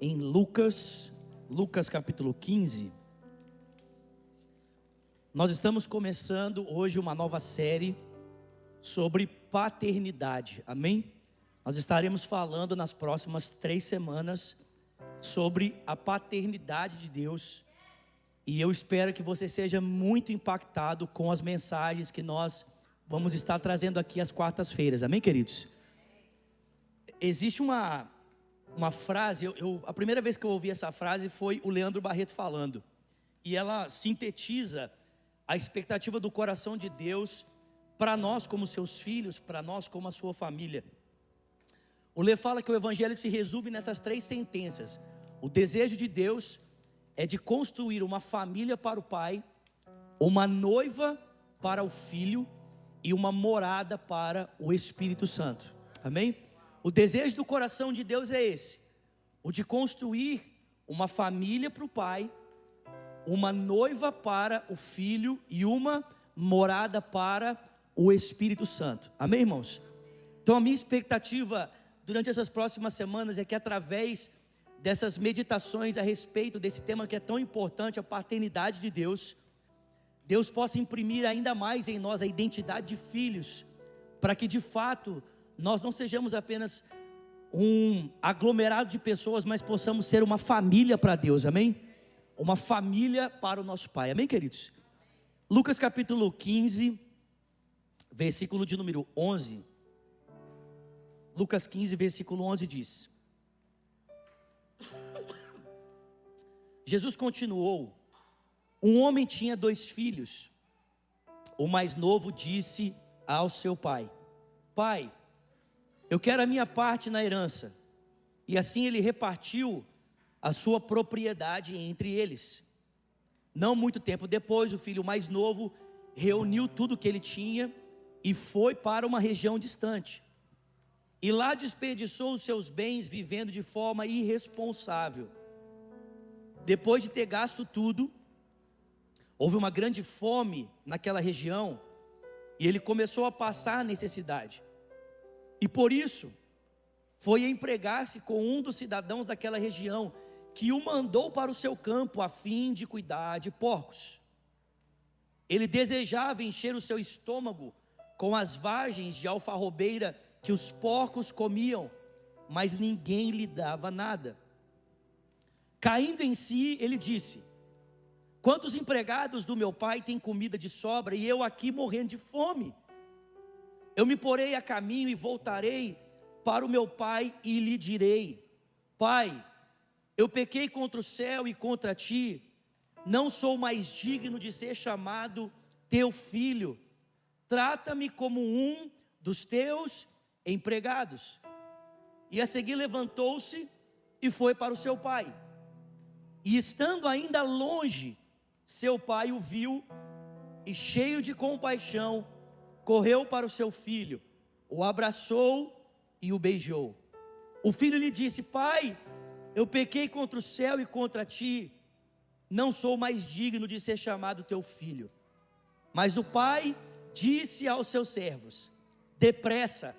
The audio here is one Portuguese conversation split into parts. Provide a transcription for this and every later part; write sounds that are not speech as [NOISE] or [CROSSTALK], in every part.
em Lucas, Lucas capítulo 15. Nós estamos começando hoje uma nova série sobre paternidade, amém? Nós estaremos falando nas próximas três semanas sobre a paternidade de Deus e eu espero que você seja muito impactado com as mensagens que nós vamos estar trazendo aqui às quartas-feiras, amém, queridos? Existe uma, uma frase, eu, eu, a primeira vez que eu ouvi essa frase foi o Leandro Barreto falando, e ela sintetiza a expectativa do coração de Deus para nós, como seus filhos, para nós, como a sua família. O Lê fala que o Evangelho se resume nessas três sentenças: o desejo de Deus é de construir uma família para o pai, uma noiva para o filho e uma morada para o Espírito Santo. Amém? O desejo do coração de Deus é esse: o de construir uma família para o pai, uma noiva para o filho e uma morada para o Espírito Santo. Amém, irmãos? Então a minha expectativa durante essas próximas semanas é que através dessas meditações a respeito desse tema que é tão importante, a paternidade de Deus, Deus possa imprimir ainda mais em nós a identidade de filhos, para que de fato nós não sejamos apenas um aglomerado de pessoas, mas possamos ser uma família para Deus, amém? Uma família para o nosso Pai, amém, queridos? Lucas capítulo 15, versículo de número 11. Lucas 15, versículo 11 diz: Jesus continuou: Um homem tinha dois filhos. O mais novo disse ao seu pai: Pai, eu quero a minha parte na herança. E assim ele repartiu a sua propriedade entre eles. Não muito tempo depois, o filho mais novo reuniu tudo que ele tinha e foi para uma região distante. E lá desperdiçou os seus bens vivendo de forma irresponsável. Depois de ter gasto tudo, houve uma grande fome naquela região e ele começou a passar necessidade. E por isso, foi empregar-se com um dos cidadãos daquela região, que o mandou para o seu campo a fim de cuidar de porcos. Ele desejava encher o seu estômago com as vagens de alfarrobeira que os porcos comiam, mas ninguém lhe dava nada. Caindo em si, ele disse: Quantos empregados do meu pai têm comida de sobra e eu aqui morrendo de fome? Eu me porei a caminho e voltarei para o meu pai e lhe direi: Pai, eu pequei contra o céu e contra ti, não sou mais digno de ser chamado teu filho. Trata-me como um dos teus empregados. E a seguir levantou-se e foi para o seu pai. E estando ainda longe, seu pai o viu e, cheio de compaixão, correu para o seu filho, o abraçou e o beijou. O filho lhe disse: Pai, eu pequei contra o céu e contra ti, não sou mais digno de ser chamado teu filho. Mas o pai disse aos seus servos: Depressa,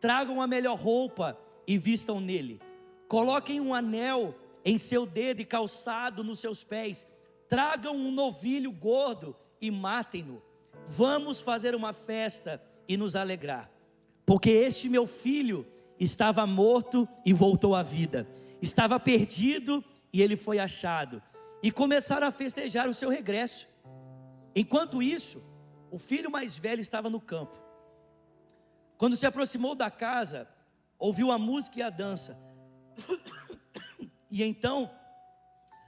tragam a melhor roupa e vistam nele, coloquem um anel em seu dedo e calçado nos seus pés. Tragam um novilho gordo e matem-no. Vamos fazer uma festa e nos alegrar, porque este meu filho estava morto e voltou à vida, estava perdido e ele foi achado. E começaram a festejar o seu regresso. Enquanto isso, o filho mais velho estava no campo. Quando se aproximou da casa, ouviu a música e a dança. E então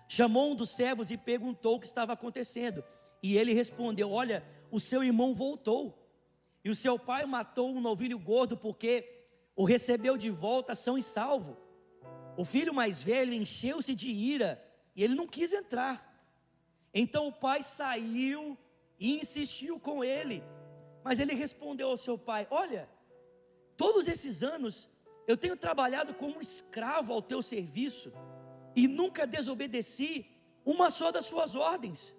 chamou um dos servos e perguntou o que estava acontecendo. E ele respondeu: Olha, o seu irmão voltou. E o seu pai matou um novilho gordo porque o recebeu de volta são e salvo. O filho mais velho encheu-se de ira e ele não quis entrar. Então o pai saiu e insistiu com ele. Mas ele respondeu ao seu pai: Olha, todos esses anos eu tenho trabalhado como escravo ao teu serviço e nunca desobedeci uma só das suas ordens.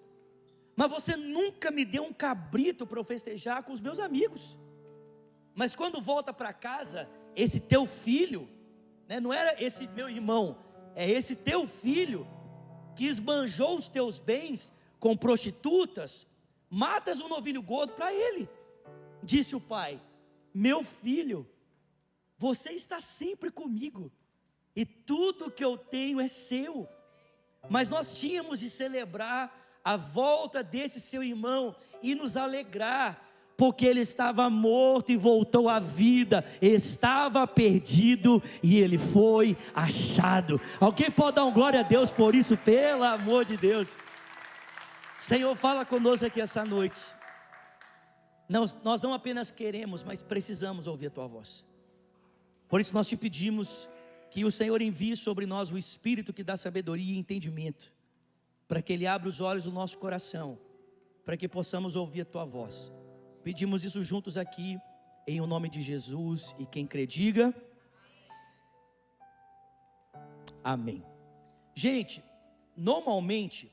Mas você nunca me deu um cabrito para eu festejar com os meus amigos. Mas quando volta para casa, esse teu filho, né, não era esse meu irmão, é esse teu filho que esbanjou os teus bens com prostitutas, matas um novilho gordo para ele. Disse o pai: Meu filho, você está sempre comigo, e tudo que eu tenho é seu. Mas nós tínhamos de celebrar a volta desse seu irmão e nos alegrar, porque ele estava morto e voltou à vida, estava perdido e ele foi achado. Alguém pode dar um glória a Deus por isso, pelo amor de Deus. Senhor, fala conosco aqui essa noite. Nós, não apenas queremos, mas precisamos ouvir a tua voz. Por isso nós te pedimos que o Senhor envie sobre nós o Espírito que dá sabedoria e entendimento, para que Ele abra os olhos do nosso coração, para que possamos ouvir a tua voz. Pedimos isso juntos aqui, em o nome de Jesus, e quem crê, diga. Amém. Gente, normalmente,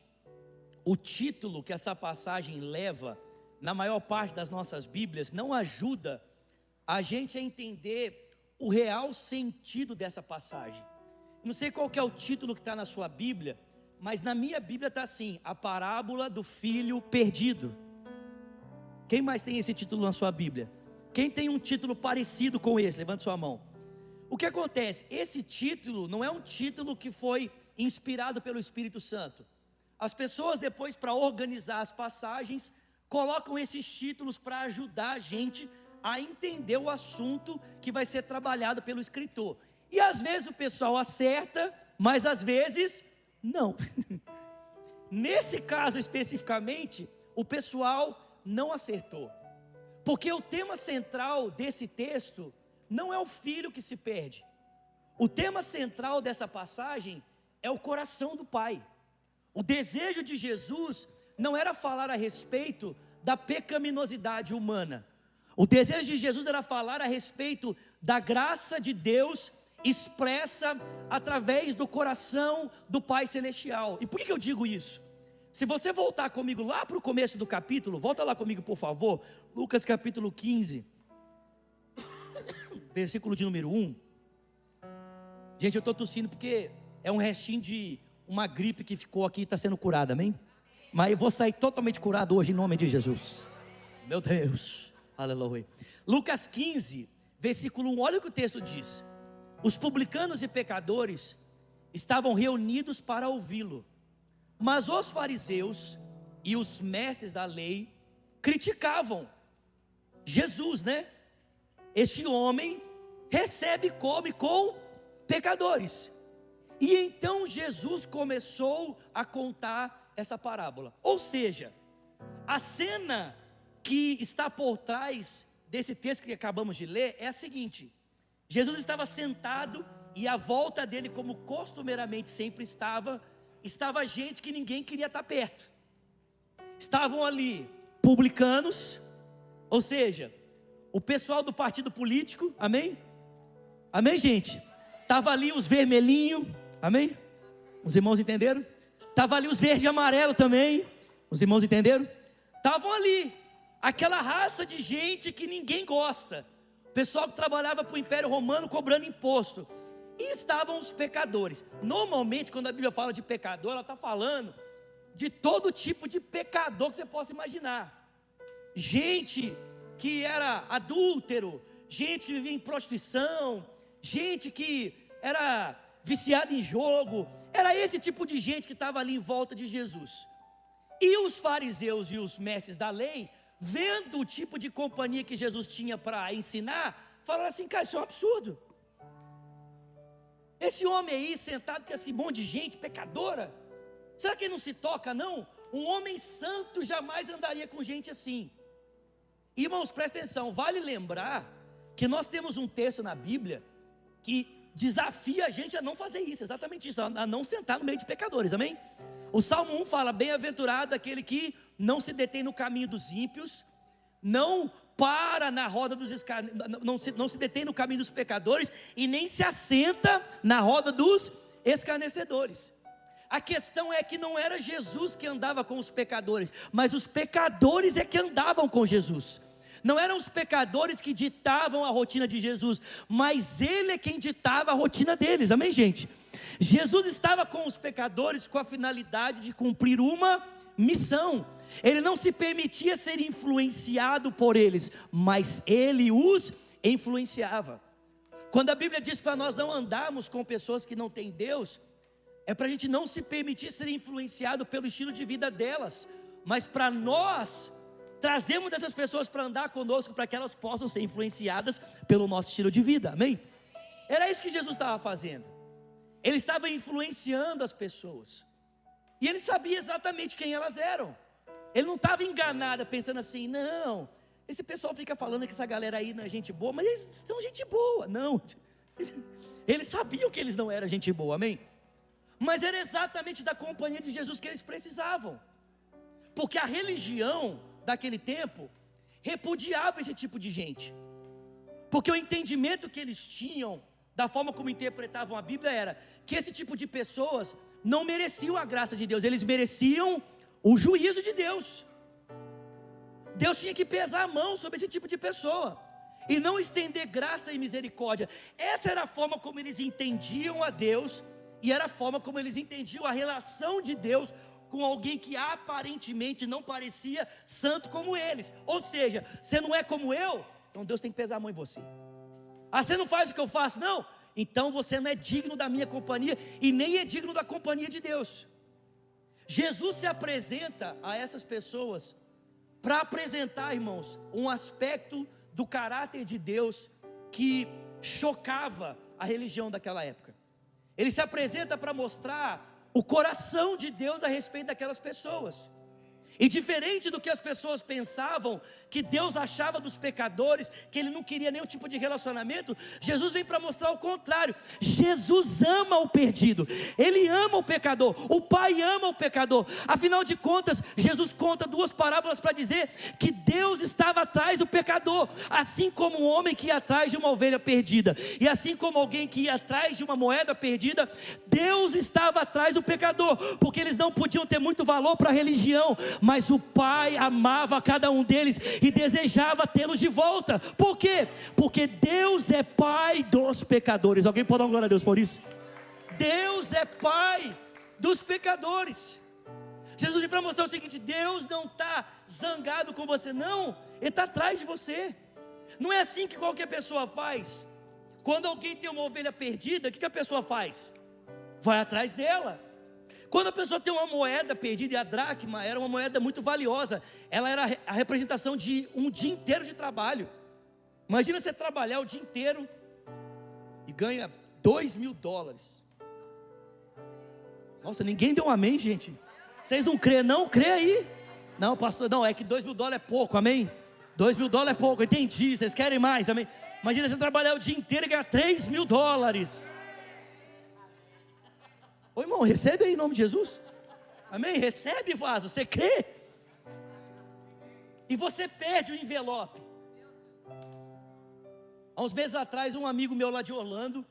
o título que essa passagem leva, na maior parte das nossas Bíblias, não ajuda a gente a entender o real sentido dessa passagem. Não sei qual é o título que está na sua Bíblia, mas na minha Bíblia está assim: a parábola do filho perdido. Quem mais tem esse título na sua Bíblia? Quem tem um título parecido com esse? Levante sua mão. O que acontece? Esse título não é um título que foi inspirado pelo Espírito Santo. As pessoas, depois, para organizar as passagens, colocam esses títulos para ajudar a gente a entender o assunto que vai ser trabalhado pelo escritor. E às vezes o pessoal acerta, mas às vezes não. Nesse caso especificamente, o pessoal não acertou. Porque o tema central desse texto não é o filho que se perde. O tema central dessa passagem é o coração do pai. O desejo de Jesus não era falar a respeito da pecaminosidade humana. O desejo de Jesus era falar a respeito da graça de Deus expressa através do coração do Pai Celestial. E por que eu digo isso? Se você voltar comigo lá para o começo do capítulo, volta lá comigo, por favor. Lucas capítulo 15, [COUGHS] versículo de número 1. Gente, eu estou tossindo porque é um restinho de uma gripe que ficou aqui e está sendo curada, amém? Mas eu vou sair totalmente curado hoje em nome de Jesus. Meu Deus, aleluia. Lucas 15, versículo 1, olha o que o texto diz: Os publicanos e pecadores estavam reunidos para ouvi-lo. Mas os fariseus e os mestres da lei criticavam Jesus, né? Este homem recebe e come com pecadores. E então Jesus começou a contar essa parábola. Ou seja, a cena que está por trás desse texto que acabamos de ler é a seguinte: Jesus estava sentado e à volta dele, como costumeiramente sempre estava, estava gente que ninguém queria estar perto. Estavam ali publicanos, ou seja, o pessoal do partido político, amém? Amém, gente? Tava ali os vermelhinhos, amém? Os irmãos entenderam? Tava ali os verde e amarelo também, os irmãos entenderam? Estavam ali, aquela raça de gente que ninguém gosta, pessoal que trabalhava para o Império Romano cobrando imposto. E estavam os pecadores. Normalmente, quando a Bíblia fala de pecador, ela está falando de todo tipo de pecador que você possa imaginar. Gente que era adúltero, gente que vivia em prostituição, gente que era viciada em jogo. Era esse tipo de gente que estava ali em volta de Jesus. E os fariseus e os mestres da lei, vendo o tipo de companhia que Jesus tinha para ensinar, falaram assim: cara, isso é um absurdo. Esse homem aí sentado com esse monte de gente pecadora, será que ele não se toca, não? Um homem santo jamais andaria com gente assim. Irmãos, presta atenção, vale lembrar que nós temos um texto na Bíblia que desafia a gente a não fazer isso, exatamente isso, a não sentar no meio de pecadores, amém? O Salmo 1 fala: Bem-aventurado aquele que não se detém no caminho dos ímpios, não para na roda dos não, se, não se detém no caminho dos pecadores e nem se assenta na roda dos escarnecedores. A questão é que não era Jesus que andava com os pecadores, mas os pecadores é que andavam com Jesus. Não eram os pecadores que ditavam a rotina de Jesus, mas ele é quem ditava a rotina deles. Amém, gente? Jesus estava com os pecadores com a finalidade de cumprir uma missão. Ele não se permitia ser influenciado por eles, mas ele os influenciava. Quando a Bíblia diz para nós não andarmos com pessoas que não têm Deus, é para a gente não se permitir ser influenciado pelo estilo de vida delas, mas para nós trazermos essas pessoas para andar conosco, para que elas possam ser influenciadas pelo nosso estilo de vida, amém? Era isso que Jesus estava fazendo, ele estava influenciando as pessoas, e ele sabia exatamente quem elas eram, ele não estava enganado, pensando assim, não, esse pessoal fica falando que essa galera aí não é gente boa, mas eles são gente boa, não, [LAUGHS] eles sabiam que eles não eram gente boa, amém? Mas era exatamente da companhia de Jesus que eles precisavam, porque a religião daquele tempo repudiava esse tipo de gente, porque o entendimento que eles tinham da forma como interpretavam a Bíblia era que esse tipo de pessoas não mereciam a graça de Deus, eles mereciam o juízo de Deus. Deus tinha que pesar a mão sobre esse tipo de pessoa e não estender graça e misericórdia. Essa era a forma como eles entendiam a Deus e era a forma como eles entendiam a relação de Deus com alguém que aparentemente não parecia santo como eles. Ou seja, você não é como eu, então Deus tem que pesar a mão em você. Ah, você não faz o que eu faço, não? Então você não é digno da minha companhia e nem é digno da companhia de Deus. Jesus se apresenta a essas pessoas para apresentar, irmãos, um aspecto do caráter de Deus que chocava a religião daquela época. Ele se apresenta para mostrar o coração de Deus a respeito daquelas pessoas. E diferente do que as pessoas pensavam, que Deus achava dos pecadores, que Ele não queria nenhum tipo de relacionamento, Jesus vem para mostrar o contrário. Jesus ama o perdido, Ele ama o pecador, o Pai ama o pecador. Afinal de contas, Jesus conta duas parábolas para dizer que Deus estava atrás do pecador, assim como um homem que ia atrás de uma ovelha perdida, e assim como alguém que ia atrás de uma moeda perdida, Deus estava atrás do pecador, porque eles não podiam ter muito valor para a religião, mas mas o pai amava cada um deles e desejava tê-los de volta. Por quê? Porque Deus é pai dos pecadores. Alguém pode dar glória a Deus por isso? Deus é pai dos pecadores. Jesus vem para mostrar o seguinte: Deus não está zangado com você, não, Ele está atrás de você. Não é assim que qualquer pessoa faz. Quando alguém tem uma ovelha perdida, o que, que a pessoa faz? Vai atrás dela. Quando a pessoa tem uma moeda perdida, e a dracma era uma moeda muito valiosa, ela era a representação de um dia inteiro de trabalho. Imagina você trabalhar o dia inteiro e ganha dois mil dólares. Nossa, ninguém deu um amém, gente. Vocês não crê, não? Crê aí. Não, pastor, não, é que dois mil dólares é pouco, amém? Dois mil dólares é pouco, entendi. Vocês querem mais, amém? Imagina você trabalhar o dia inteiro e ganhar três mil dólares. Ô irmão, recebe aí em nome de Jesus. Amém? Recebe, vaso. Você crê? E você perde o envelope. Há uns meses atrás, um amigo meu lá de Orlando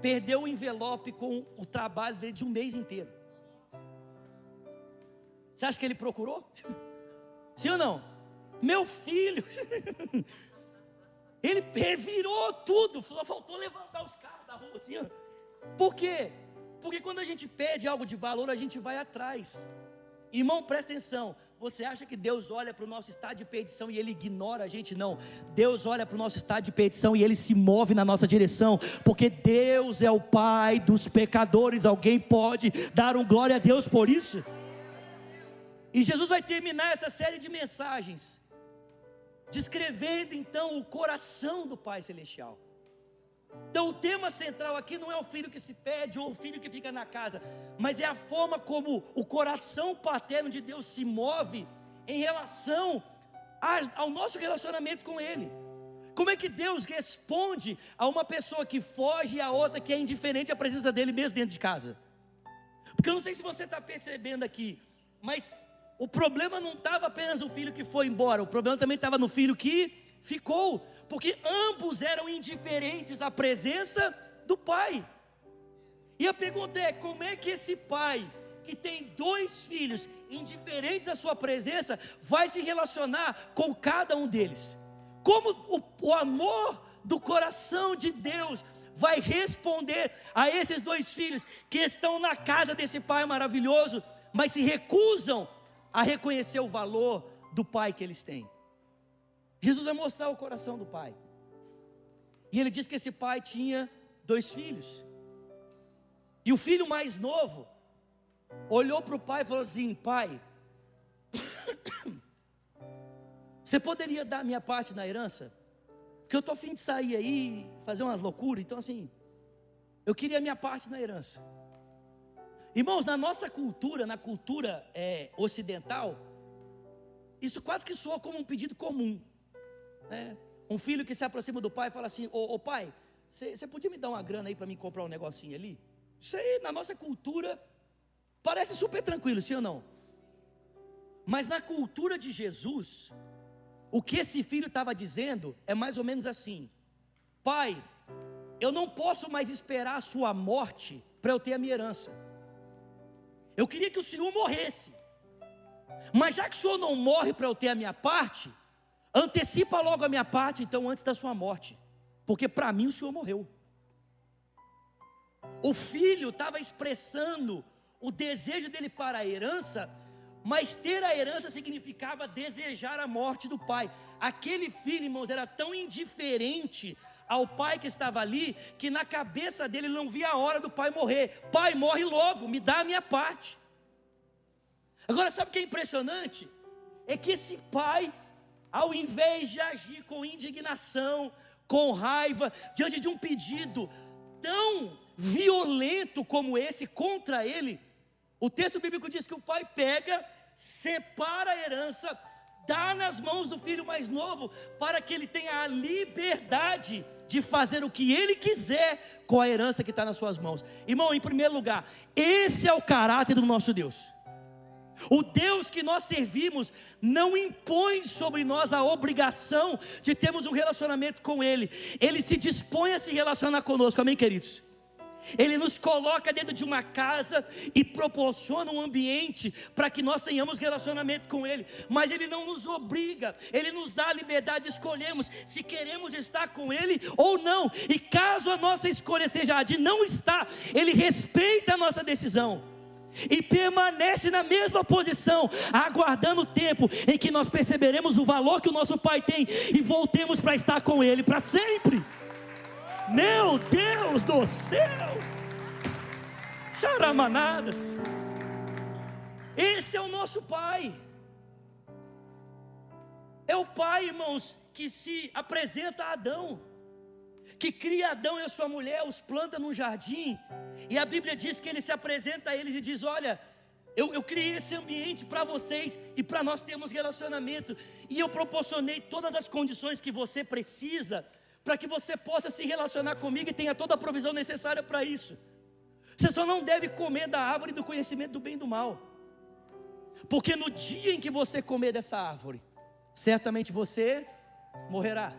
perdeu o envelope com o trabalho dele de um mês inteiro. Você acha que ele procurou? [LAUGHS] Sim ou não? Meu filho. [LAUGHS] Ele virou tudo, só faltou levantar os carros da rua assim. Por quê? Porque quando a gente pede algo de valor, a gente vai atrás. Irmão, presta atenção. Você acha que Deus olha para o nosso estado de perdição e Ele ignora a gente? Não. Deus olha para o nosso estado de perdição e Ele se move na nossa direção, porque Deus é o Pai dos pecadores. Alguém pode dar um glória a Deus por isso? E Jesus vai terminar essa série de mensagens, descrevendo então o coração do Pai Celestial. Então o tema central aqui não é o filho que se pede ou o filho que fica na casa, mas é a forma como o coração paterno de Deus se move em relação ao nosso relacionamento com Ele. Como é que Deus responde a uma pessoa que foge e a outra que é indiferente à presença dele mesmo dentro de casa? Porque eu não sei se você está percebendo aqui, mas o problema não estava apenas no filho que foi embora, o problema também estava no filho que ficou porque ambos eram indiferentes à presença do pai. E a pergunta é: como é que esse pai, que tem dois filhos indiferentes à sua presença, vai se relacionar com cada um deles? Como o, o amor do coração de Deus vai responder a esses dois filhos que estão na casa desse pai maravilhoso, mas se recusam a reconhecer o valor do pai que eles têm. Jesus vai mostrar o coração do pai. E ele diz que esse pai tinha dois filhos. E o filho mais novo olhou para o pai e falou assim: Pai, [COUGHS] você poderia dar minha parte na herança? Porque eu estou afim de sair aí, fazer umas loucuras, então assim, eu queria minha parte na herança. Irmãos, na nossa cultura, na cultura é, ocidental, isso quase que soa como um pedido comum. Né? Um filho que se aproxima do pai e fala assim: Ô, ô pai, você podia me dar uma grana aí para mim comprar um negocinho ali? Isso aí, na nossa cultura, parece super tranquilo, sim ou não? Mas na cultura de Jesus, o que esse filho estava dizendo é mais ou menos assim: Pai, eu não posso mais esperar a sua morte para eu ter a minha herança. Eu queria que o Senhor morresse. Mas já que o Senhor não morre para eu ter a minha parte, antecipa logo a minha parte, então, antes da sua morte. Porque para mim o Senhor morreu. O filho estava expressando o desejo dele para a herança, mas ter a herança significava desejar a morte do pai. Aquele filho, irmãos, era tão indiferente ao pai que estava ali, que na cabeça dele não via a hora do pai morrer. Pai, morre logo, me dá a minha parte. Agora, sabe o que é impressionante? É que esse pai, ao invés de agir com indignação, com raiva, diante de um pedido tão violento como esse contra ele, o texto bíblico diz que o pai pega, separa a herança, dá nas mãos do filho mais novo, para que ele tenha a liberdade de fazer o que ele quiser com a herança que está nas suas mãos. Irmão, em primeiro lugar, esse é o caráter do nosso Deus. O Deus que nós servimos não impõe sobre nós a obrigação de termos um relacionamento com Ele, Ele se dispõe a se relacionar conosco, amém, queridos? Ele nos coloca dentro de uma casa e proporciona um ambiente para que nós tenhamos relacionamento com Ele, mas Ele não nos obriga, Ele nos dá a liberdade de escolhermos se queremos estar com Ele ou não, e caso a nossa escolha seja a de não estar, Ele respeita a nossa decisão. E permanece na mesma posição, aguardando o tempo em que nós perceberemos o valor que o nosso Pai tem e voltemos para estar com Ele para sempre. Meu Deus do céu! Charamanadas. Esse é o nosso Pai. É o Pai, irmãos, que se apresenta a Adão, que cria Adão e a sua mulher, os planta num jardim, e a Bíblia diz que ele se apresenta a eles e diz: Olha, eu, eu criei esse ambiente para vocês e para nós termos relacionamento, e eu proporcionei todas as condições que você precisa para que você possa se relacionar comigo e tenha toda a provisão necessária para isso. Você só não deve comer da árvore do conhecimento do bem e do mal, porque no dia em que você comer dessa árvore, certamente você morrerá.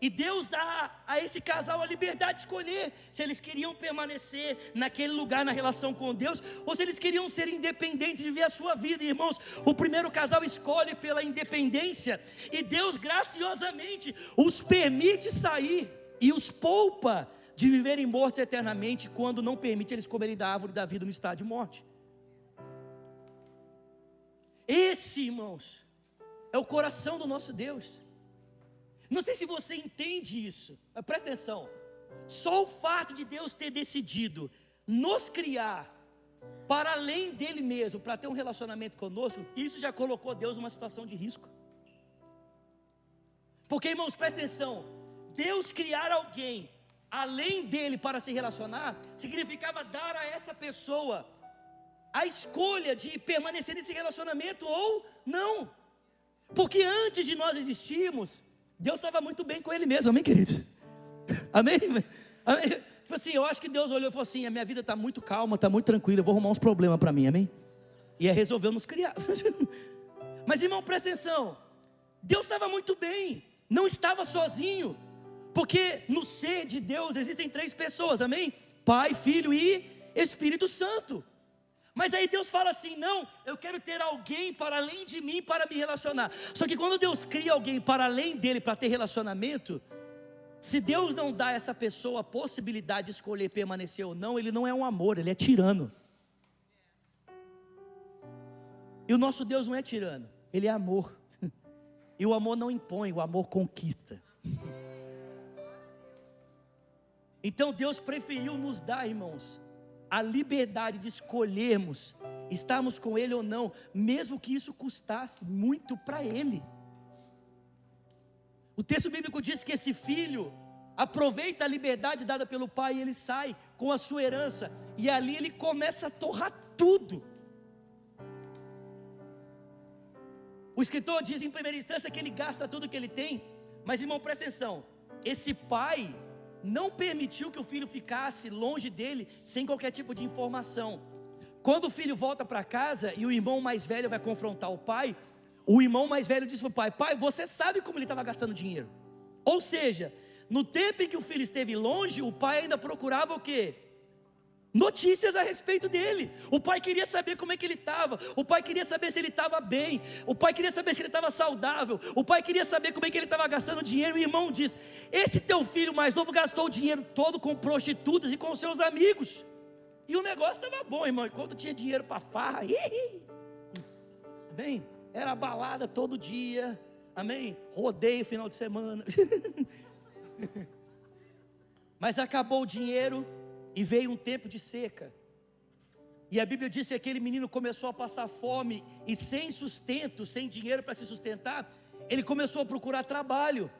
E Deus dá a esse casal a liberdade de escolher se eles queriam permanecer naquele lugar na relação com Deus ou se eles queriam ser independentes de viver a sua vida, irmãos. O primeiro casal escolhe pela independência e Deus graciosamente os permite sair e os poupa de viverem mortos eternamente quando não permite eles comerem da árvore da vida no estado de morte. Esse, irmãos, é o coração do nosso Deus. Não sei se você entende isso, mas presta atenção. Só o fato de Deus ter decidido nos criar para além dele mesmo, para ter um relacionamento conosco, isso já colocou Deus numa situação de risco. Porque, irmãos, presta atenção: Deus criar alguém além dele para se relacionar, significava dar a essa pessoa a escolha de permanecer nesse relacionamento ou não. Porque antes de nós existirmos, Deus estava muito bem com ele mesmo, amém, queridos? Amém? amém? Tipo assim, eu acho que Deus olhou e falou assim: a minha vida está muito calma, está muito tranquila, eu vou arrumar uns problemas para mim, amém? E aí resolveu nos criar. [LAUGHS] Mas irmão, presta atenção: Deus estava muito bem, não estava sozinho, porque no ser de Deus existem três pessoas, amém? Pai, Filho e Espírito Santo. Mas aí Deus fala assim: não, eu quero ter alguém para além de mim para me relacionar. Só que quando Deus cria alguém para além dele para ter relacionamento, Se Deus não dá a essa pessoa a possibilidade de escolher permanecer ou não, ele não é um amor, ele é tirano. E o nosso Deus não é tirano, ele é amor. [LAUGHS] E o amor não impõe, o amor conquista. [LAUGHS] Então Deus preferiu nos dar, irmãos, a liberdade de escolhermos estarmos com Ele ou não, mesmo que isso custasse muito para Ele. O texto bíblico diz que esse filho aproveita a liberdade dada pelo pai e ele sai com a sua herança, e ali ele começa a torrar tudo. O escritor diz em primeira instância que ele gasta tudo que ele tem, mas irmão, presta atenção: esse pai não permitiu que o filho ficasse longe dele sem qualquer tipo de informação. Quando o filho volta para casa e o irmão mais velho vai confrontar o pai, o irmão mais velho diz para o pai: Pai, você sabe como ele estava gastando dinheiro? Ou seja, no tempo em que o filho esteve longe, o pai ainda procurava o quê? Notícias a respeito dele. O pai queria saber como é que ele estava. O pai queria saber se ele estava bem. O pai queria saber se ele estava saudável. O pai queria saber como é que ele estava gastando dinheiro. O irmão diz: Esse teu filho mais novo gastou o dinheiro todo com prostitutas e com seus amigos. E o negócio estava bom, irmão. Enquanto tinha dinheiro para farra, bem, era balada todo dia. Amém? Rodeio final de semana. [LAUGHS] Mas acabou o dinheiro e veio um tempo de seca. E a Bíblia diz que aquele menino começou a passar fome e sem sustento, sem dinheiro para se sustentar, ele começou a procurar trabalho.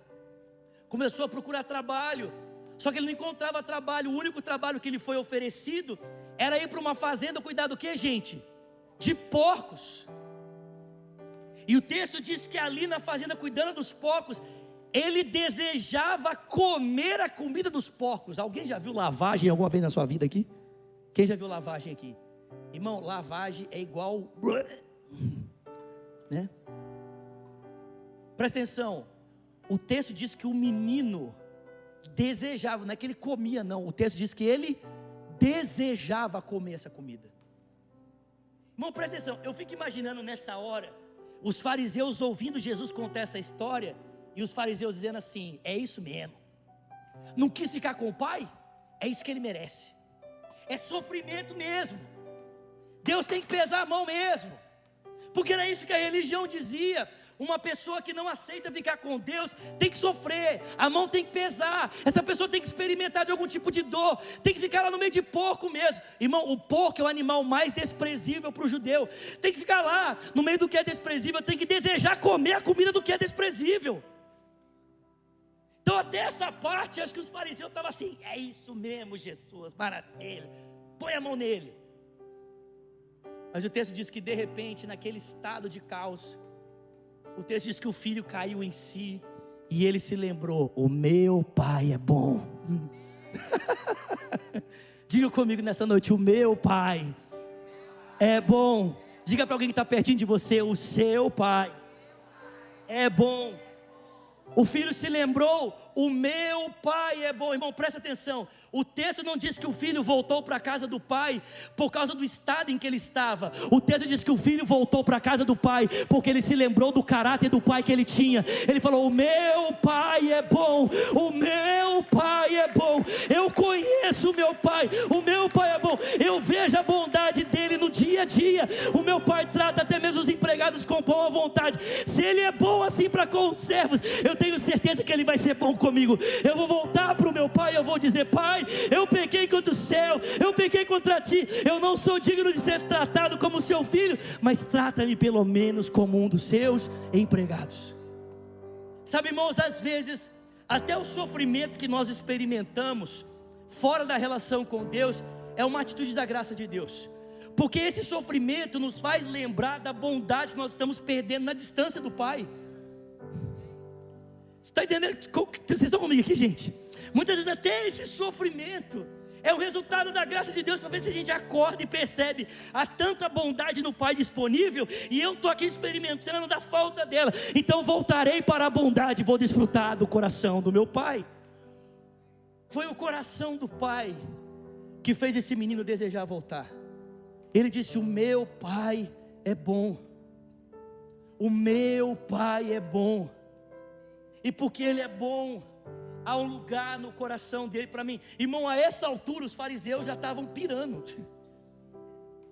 Começou a procurar trabalho. Só que ele não encontrava trabalho. O único trabalho que lhe foi oferecido era ir para uma fazenda cuidar do que, gente? De porcos. E o texto diz que ali na fazenda, cuidando dos porcos, ele desejava comer a comida dos porcos. Alguém já viu lavagem alguma vez na sua vida aqui? Quem já viu lavagem aqui? Irmão, lavagem é igual. [SNIFFS] Né? Presta atenção. O texto diz que o menino desejava, não é que ele comia, não. O texto diz que ele desejava comer essa comida. Irmão, presta atenção. Eu fico imaginando nessa hora, os fariseus ouvindo Jesus contar essa história e os fariseus dizendo assim: é isso mesmo. Não quis ficar com o pai? É isso que ele merece. É sofrimento mesmo. Deus tem que pesar a mão mesmo. Porque era isso que a religião dizia. Uma pessoa que não aceita ficar com Deus tem que sofrer, a mão tem que pesar, essa pessoa tem que experimentar de algum tipo de dor, tem que ficar lá no meio de porco mesmo. Irmão, o porco é o animal mais desprezível para o judeu, tem que ficar lá no meio do que é desprezível, tem que desejar comer a comida do que é desprezível. Então, até essa parte, acho que os fariseus estavam assim: é isso mesmo, Jesus, maravilha, põe a mão nele. Mas o texto diz que de repente, naquele estado de caos, o texto diz que o filho caiu em si e ele se lembrou: o meu pai é bom. [LAUGHS] Diga comigo nessa noite: o meu pai é bom. Diga para alguém que está pertinho de você: o seu pai é bom. O filho se lembrou: o meu pai é bom. Irmão, presta atenção. O texto não diz que o filho voltou para a casa do pai por causa do estado em que ele estava. O texto diz que o filho voltou para a casa do pai porque ele se lembrou do caráter do pai que ele tinha. Ele falou: O meu pai é bom, o meu pai é bom. Eu conheço o meu pai, o meu pai é bom. Eu vejo a bondade dele no dia a dia. O meu pai trata até mesmo os empregados com boa vontade. Se ele é bom assim para com os servos, eu tenho certeza que ele vai ser bom comigo. Eu vou voltar para o meu pai, eu vou dizer: Pai Pai, eu pequei contra o céu, eu pequei contra ti, eu não sou digno de ser tratado como seu filho, mas trata-me pelo menos como um dos seus empregados. Sabe, irmãos, às vezes, até o sofrimento que nós experimentamos fora da relação com Deus é uma atitude da graça de Deus. Porque esse sofrimento nos faz lembrar da bondade que nós estamos perdendo na distância do Pai. Você está entendendo? Vocês estão comigo aqui, gente? Muitas vezes até esse sofrimento é o resultado da graça de Deus para ver se a gente acorda e percebe há tanta bondade no Pai disponível e eu estou aqui experimentando da falta dela. Então voltarei para a bondade, vou desfrutar do coração do meu Pai. Foi o coração do Pai que fez esse menino desejar voltar. Ele disse: O meu Pai é bom. O meu Pai é bom. E porque Ele é bom, há um lugar no coração dele para mim. Irmão, a essa altura os fariseus já estavam pirando. [LAUGHS]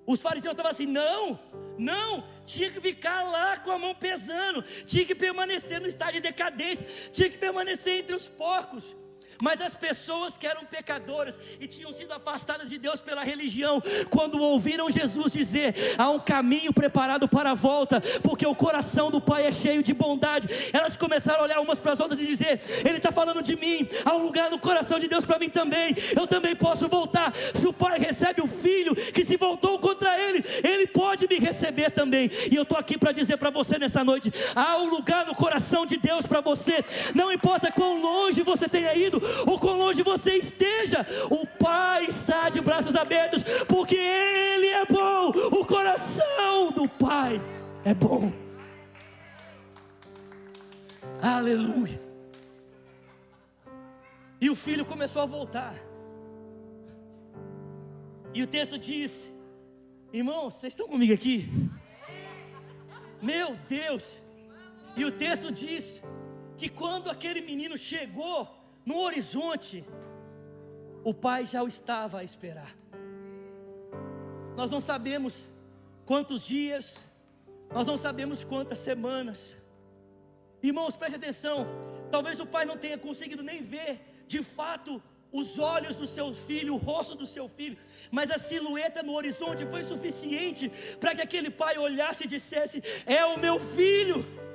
Os fariseus estavam assim: não, não, tinha que ficar lá com a mão pesando, tinha que permanecer no estado de decadência, tinha que permanecer entre os porcos. Mas as pessoas que eram pecadoras e tinham sido afastadas de Deus pela religião, quando ouviram Jesus dizer: há um caminho preparado para a volta, porque o coração do Pai é cheio de bondade, elas começaram a olhar umas para as outras e dizer: Ele está falando de mim, há um lugar no coração de Deus para mim também, eu também posso voltar. Se o Pai recebe o filho que se voltou contra ele, ele pode me receber também. E eu estou aqui para dizer para você nessa noite: há um lugar no coração de Deus para você, não importa quão longe você tenha ido, ou quão longe você esteja, o Pai está de braços abertos, porque Ele é bom, o coração do Pai é bom. Aleluia. E o filho começou a voltar. E o texto diz: Irmãos, vocês estão comigo aqui? Meu Deus! E o texto diz que quando aquele menino chegou no horizonte, o pai já o estava a esperar. Nós não sabemos quantos dias, nós não sabemos quantas semanas. Irmãos, preste atenção. Talvez o pai não tenha conseguido nem ver de fato os olhos do seu filho, o rosto do seu filho, mas a silhueta no horizonte foi suficiente para que aquele pai olhasse e dissesse: É o meu filho.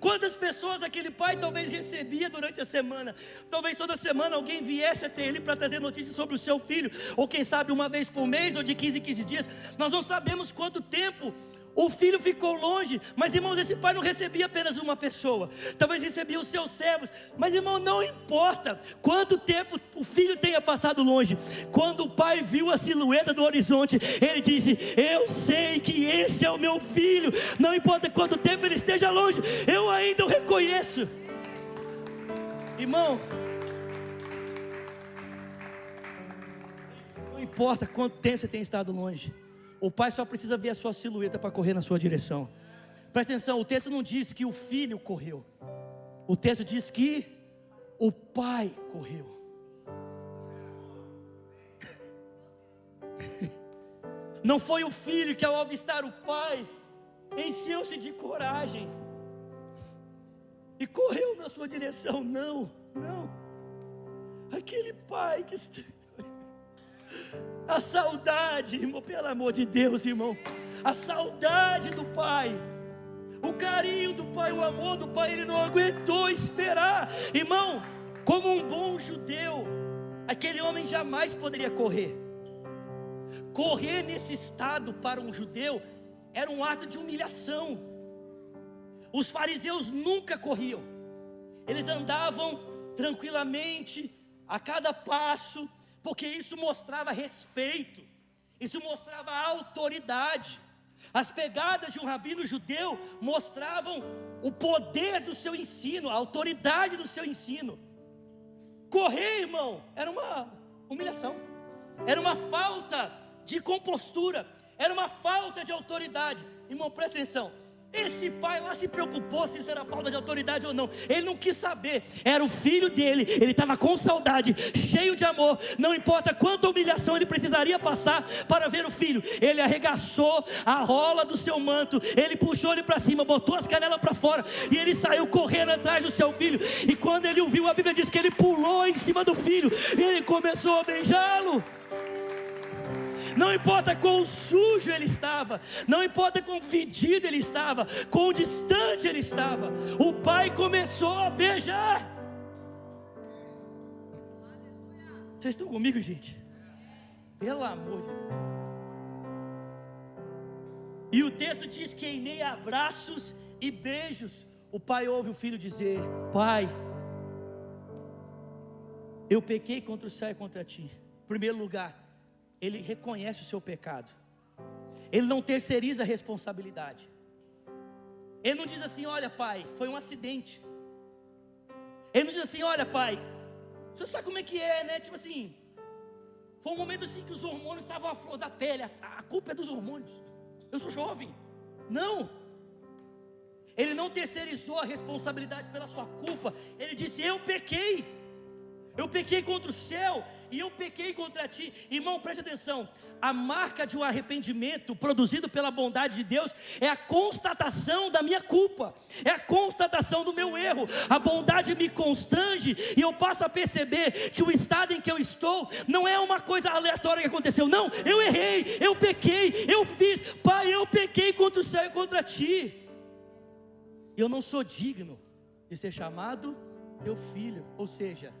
Quantas pessoas aquele pai talvez recebia durante a semana? Talvez toda semana alguém viesse até ele para trazer notícias sobre o seu filho, ou quem sabe uma vez por mês, ou de 15 em 15 dias. Nós não sabemos quanto tempo o filho ficou longe, mas irmãos, esse pai não recebia apenas uma pessoa, talvez recebia os seus servos, mas irmão, não importa quanto tempo o filho tenha passado longe, quando o pai viu a silhueta do horizonte, ele disse: Eu sei que esse é o meu filho, não importa quanto tempo ele esteja longe, eu ainda o reconheço, irmão. Não importa quanto tempo você tem estado longe. O pai só precisa ver a sua silhueta para correr na sua direção. Presta atenção, o texto não diz que o filho correu. O texto diz que o pai correu. [LAUGHS] Não foi o filho que ao avistar o pai encheu-se de coragem e correu na sua direção. Não, não. Aquele pai que a saudade, irmão, pelo amor de Deus, irmão. A saudade do pai. O carinho do pai, o amor do pai, ele não aguentou esperar. Irmão, como um bom judeu, aquele homem jamais poderia correr. Correr nesse estado para um judeu era um ato de humilhação. Os fariseus nunca corriam, eles andavam tranquilamente, a cada passo, porque isso mostrava respeito, isso mostrava autoridade. As pegadas de um rabino judeu mostravam o poder do seu ensino, a autoridade do seu ensino. Correr, irmão, era uma humilhação, era uma falta de compostura, era uma falta de autoridade. Irmão, presta atenção. Esse pai lá se preocupou se isso era falta de autoridade ou não. Ele não quis saber. Era o filho dele. Ele estava com saudade, cheio de amor. Não importa quanta humilhação ele precisaria passar para ver o filho. Ele arregaçou a rola do seu manto. Ele puxou ele para cima, botou as canelas para fora. E ele saiu correndo atrás do seu filho. E quando ele o viu, a Bíblia diz que ele pulou em cima do filho. E ele começou a beijá-lo. Não importa quão sujo ele estava, não importa quão fedido ele estava, quão distante ele estava, o pai começou a beijar. Vocês estão comigo, gente? Pelo amor de Deus. E o texto diz que em meio abraços e beijos, o pai ouve o filho dizer: Pai, eu pequei contra o céu e contra ti. Em primeiro lugar, ele reconhece o seu pecado. Ele não terceiriza a responsabilidade. Ele não diz assim: olha, pai, foi um acidente. Ele não diz assim: olha, pai, você sabe como é que é, né? Tipo assim, foi um momento assim que os hormônios estavam à flor da pele. A, a culpa é dos hormônios. Eu sou jovem. Não. Ele não terceirizou a responsabilidade pela sua culpa. Ele disse: Eu pequei. Eu pequei contra o céu e eu pequei contra ti. Irmão, preste atenção. A marca de um arrependimento produzido pela bondade de Deus é a constatação da minha culpa, é a constatação do meu erro. A bondade me constrange e eu passo a perceber que o estado em que eu estou não é uma coisa aleatória que aconteceu. Não, eu errei, eu pequei, eu fiz. Pai, eu pequei contra o céu e contra ti. Eu não sou digno de ser chamado teu filho, ou seja,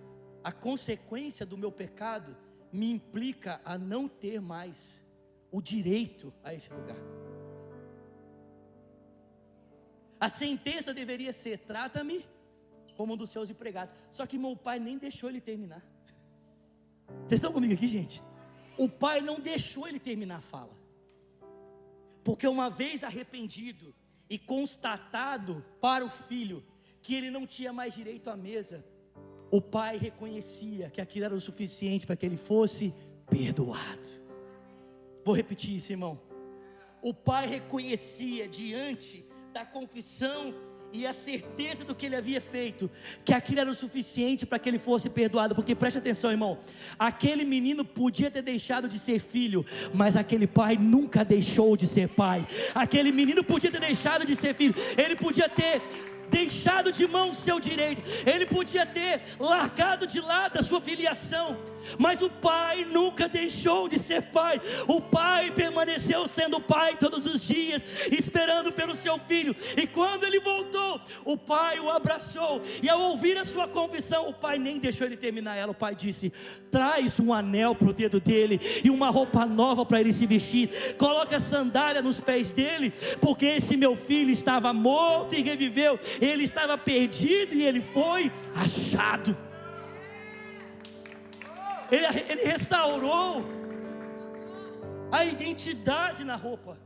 a consequência do meu pecado me implica a não ter mais o direito a esse lugar. A sentença deveria ser: trata-me como um dos seus empregados. Só que meu pai nem deixou ele terminar. Vocês estão comigo aqui, gente? O pai não deixou ele terminar a fala. Porque uma vez arrependido e constatado para o filho que ele não tinha mais direito à mesa, o pai reconhecia que aquilo era o suficiente para que ele fosse perdoado. Vou repetir isso, irmão. O pai reconhecia diante da confissão e a certeza do que ele havia feito, que aquilo era o suficiente para que ele fosse perdoado, porque preste atenção, irmão, aquele menino podia ter deixado de ser filho, mas aquele pai nunca deixou de ser pai, aquele menino podia ter deixado de ser filho, ele podia ter deixado de mão o seu direito, ele podia ter largado de lado a sua filiação, mas o pai nunca deixou de ser pai, o pai permaneceu sendo pai todos os dias, esperando pelo seu filho, e quando ele voltou, o pai o abraçou, e ao ouvir a sua confissão, o pai nem deixou ele terminar ela, o pai disse: traz um anel para o dedo dele, e uma roupa nova para ele se vestir, coloca sandália nos pés dele, porque esse meu filho estava morto e reviveu, ele estava perdido e ele foi achado. Ele, ele restaurou a identidade na roupa.